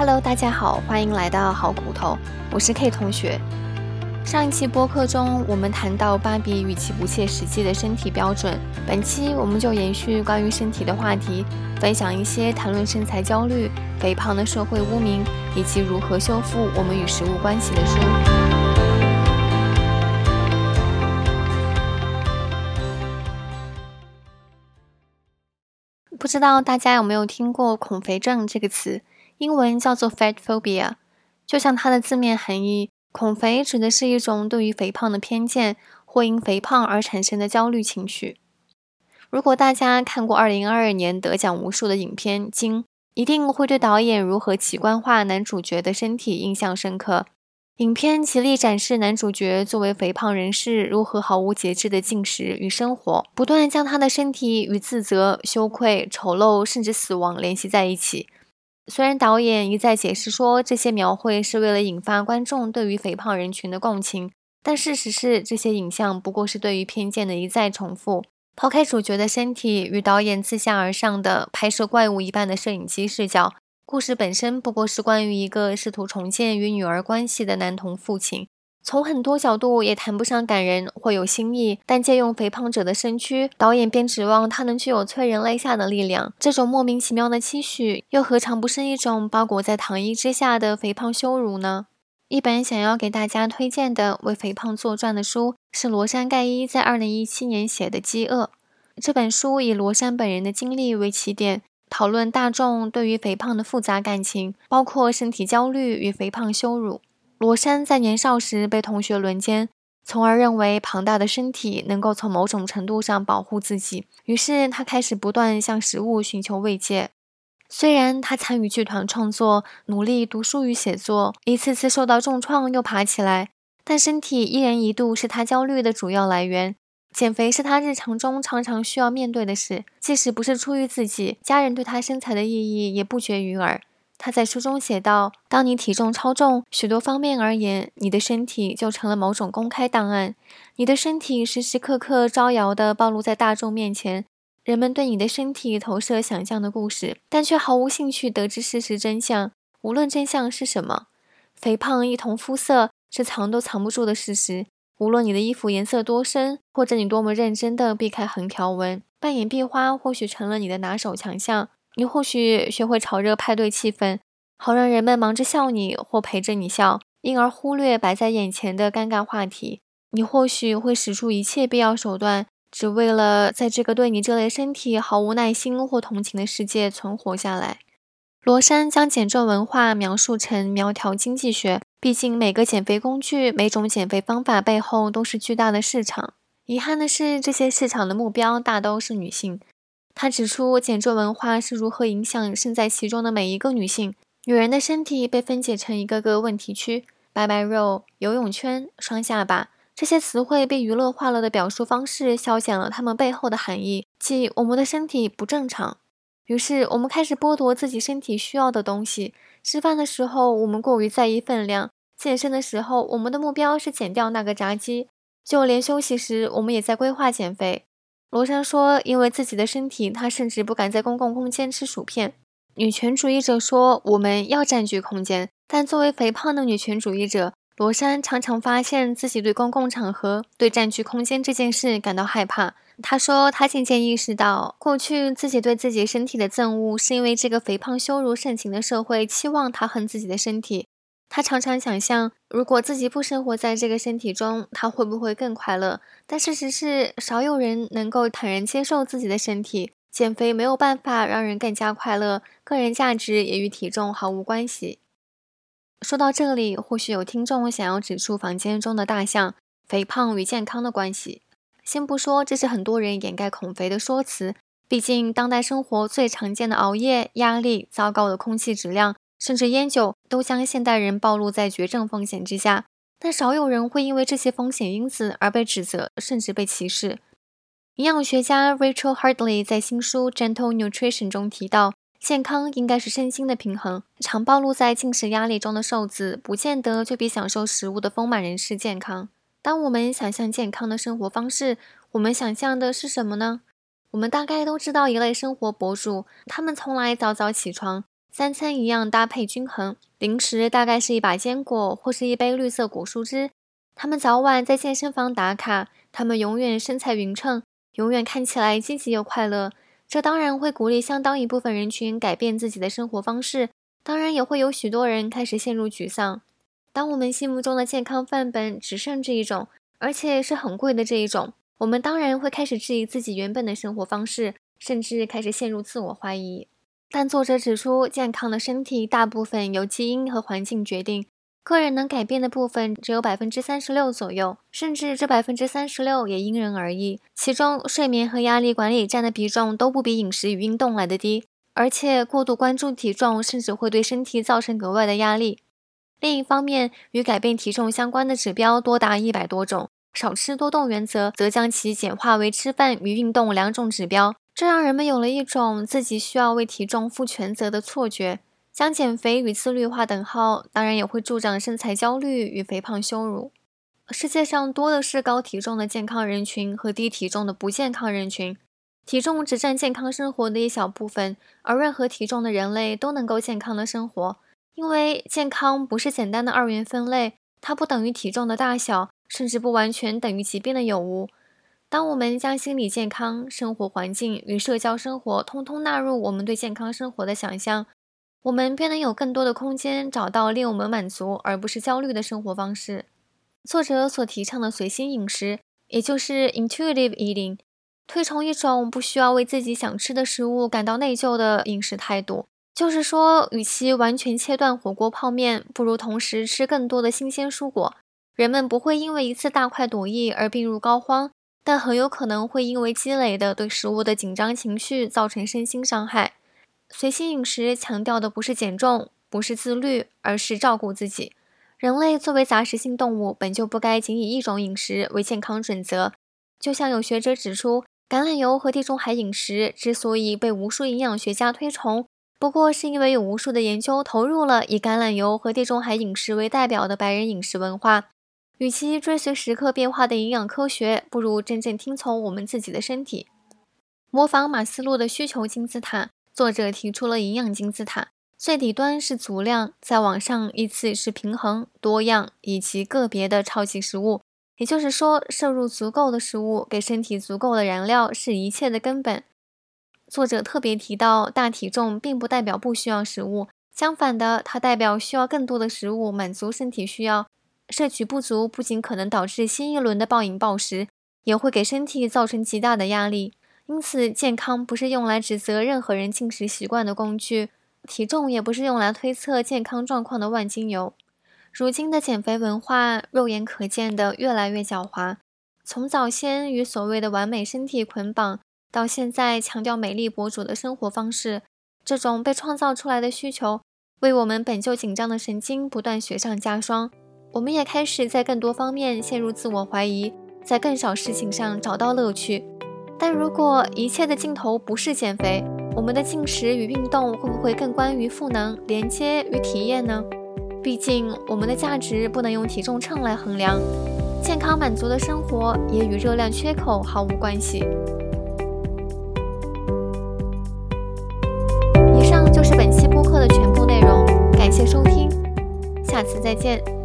Hello，大家好，欢迎来到好骨头，我是 K 同学。上一期播客中，我们谈到芭比与其不切实际的身体标准，本期我们就延续关于身体的话题，分享一些谈论身材焦虑、肥胖的社会污名，以及如何修复我们与食物关系的书。不知道大家有没有听过“恐肥症”这个词？英文叫做 fat phobia，就像它的字面含义，恐肥指的是一种对于肥胖的偏见，或因肥胖而产生的焦虑情绪。如果大家看过2022年得奖无数的影片《惊》，一定会对导演如何奇观化男主角的身体印象深刻。影片极力展示男主角作为肥胖人士如何毫无节制的进食与生活，不断将他的身体与自责、羞愧、丑陋甚至死亡联系在一起。虽然导演一再解释说这些描绘是为了引发观众对于肥胖人群的共情，但事实是这些影像不过是对于偏见的一再重复。抛开主角的身体与导演自下而上的拍摄怪物一般的摄影机视角，故事本身不过是关于一个试图重建与女儿关系的男童父亲。从很多角度也谈不上感人或有新意，但借用肥胖者的身躯，导演便指望他能具有催人泪下的力量。这种莫名其妙的期许，又何尝不是一种包裹在糖衣之下的肥胖羞辱呢？一本想要给大家推荐的为肥胖作传的书，是罗山盖伊在二零一七年写的《饥饿》。这本书以罗山本人的经历为起点，讨论大众对于肥胖的复杂感情，包括身体焦虑与肥胖羞辱。罗山在年少时被同学轮奸，从而认为庞大的身体能够从某种程度上保护自己。于是他开始不断向食物寻求慰藉。虽然他参与剧团创作，努力读书与写作，一次次受到重创又爬起来，但身体依然一度是他焦虑的主要来源。减肥是他日常中常常需要面对的事，即使不是出于自己，家人对他身材的意义也不绝于耳。他在书中写道：“当你体重超重，许多方面而言，你的身体就成了某种公开档案。你的身体时时刻刻招摇地暴露在大众面前，人们对你的身体投射想象的故事，但却毫无兴趣得知事实真相。无论真相是什么，肥胖一同肤色是藏都藏不住的事实。无论你的衣服颜色多深，或者你多么认真地避开横条纹，扮演壁花或许成了你的拿手强项。”你或许学会炒热派对气氛，好让人们忙着笑你或陪着你笑，因而忽略摆在眼前的尴尬话题。你或许会使出一切必要手段，只为了在这个对你这类身体毫无耐心或同情的世界存活下来。罗山将减重文化描述成苗条经济学，毕竟每个减肥工具、每种减肥方法背后都是巨大的市场。遗憾的是，这些市场的目标大都是女性。他指出，减重文化是如何影响身在其中的每一个女性。女人的身体被分解成一个个问题区：白白肉、游泳圈、双下巴。这些词汇被娱乐化了的表述方式，消减了它们背后的含义，即我们的身体不正常。于是，我们开始剥夺自己身体需要的东西。吃饭的时候，我们过于在意分量；健身的时候，我们的目标是减掉那个炸鸡；就连休息时，我们也在规划减肥。罗珊说：“因为自己的身体，她甚至不敢在公共空间吃薯片。”女权主义者说：“我们要占据空间。”但作为肥胖的女权主义者，罗珊常常发现自己对公共场合、对占据空间这件事感到害怕。她说：“她渐渐意识到，过去自己对自己身体的憎恶，是因为这个肥胖羞辱盛行的社会期望她恨自己的身体。”他常常想象，如果自己不生活在这个身体中，他会不会更快乐？但事实是，少有人能够坦然接受自己的身体。减肥没有办法让人更加快乐，个人价值也与体重毫无关系。说到这里，或许有听众想要指出房间中的大象——肥胖与健康的关系。先不说这是很多人掩盖恐肥的说辞，毕竟当代生活最常见的熬夜、压力、糟糕的空气质量。甚至烟酒都将现代人暴露在绝症风险之下，但少有人会因为这些风险因子而被指责，甚至被歧视。营养学家 Rachel Hardley 在新书《Gentle Nutrition》中提到，健康应该是身心的平衡。常暴露在进食压力中的瘦子，不见得就比享受食物的丰满人士健康。当我们想象健康的生活方式，我们想象的是什么呢？我们大概都知道一类生活博主，他们从来早早起床。三餐一样搭配均衡，零食大概是一把坚果或是一杯绿色果蔬汁。他们早晚在健身房打卡，他们永远身材匀称，永远看起来积极又快乐。这当然会鼓励相当一部分人群改变自己的生活方式，当然也会有许多人开始陷入沮丧。当我们心目中的健康范本只剩这一种，而且是很贵的这一种，我们当然会开始质疑自己原本的生活方式，甚至开始陷入自我怀疑。但作者指出，健康的身体大部分由基因和环境决定，个人能改变的部分只有百分之三十六左右，甚至这百分之三十六也因人而异。其中，睡眠和压力管理占的比重都不比饮食与运动来的低，而且过度关注体重甚至会对身体造成格外的压力。另一方面，与改变体重相关的指标多达一百多种，少吃多动原则则将其简化为吃饭与运动两种指标。这让人们有了一种自己需要为体重负全责的错觉，将减肥与自律划等号，当然也会助长身材焦虑与肥胖羞辱。世界上多的是高体重的健康人群和低体重的不健康人群，体重只占健康生活的一小部分，而任何体重的人类都能够健康的生活，因为健康不是简单的二元分类，它不等于体重的大小，甚至不完全等于疾病的有无。当我们将心理健康、生活环境与社交生活通通纳入我们对健康生活的想象，我们便能有更多的空间找到令我们满足而不是焦虑的生活方式。作者所提倡的随心饮食，也就是 intuitive eating，推崇一种不需要为自己想吃的食物感到内疚的饮食态度。就是说，与其完全切断火锅泡面，不如同时吃更多的新鲜蔬果。人们不会因为一次大快朵颐而病入膏肓。但很有可能会因为积累的对食物的紧张情绪造成身心伤害。随心饮食强调的不是减重，不是自律，而是照顾自己。人类作为杂食性动物，本就不该仅以一种饮食为健康准则。就像有学者指出，橄榄油和地中海饮食之所以被无数营养学家推崇，不过是因为有无数的研究投入了以橄榄油和地中海饮食为代表的白人饮食文化。与其追随时刻变化的营养科学，不如真正听从我们自己的身体。模仿马斯洛的需求金字塔，作者提出了营养金字塔，最底端是足量，再往上依次是平衡、多样以及个别的超级食物。也就是说，摄入足够的食物，给身体足够的燃料，是一切的根本。作者特别提到，大体重并不代表不需要食物，相反的，它代表需要更多的食物满足身体需要。摄取不足不仅可能导致新一轮的暴饮暴食，也会给身体造成极大的压力。因此，健康不是用来指责任何人进食习惯的工具，体重也不是用来推测健康状况的万金油。如今的减肥文化，肉眼可见的越来越狡猾。从早先与所谓的完美身体捆绑，到现在强调美丽博主的生活方式，这种被创造出来的需求，为我们本就紧张的神经不断雪上加霜。我们也开始在更多方面陷入自我怀疑，在更少事情上找到乐趣。但如果一切的尽头不是减肥，我们的进食与运动会不会更关于赋能、连接与体验呢？毕竟，我们的价值不能用体重秤来衡量。健康满足的生活也与热量缺口毫无关系。以上就是本期播客的全部内容，感谢收听，下次再见。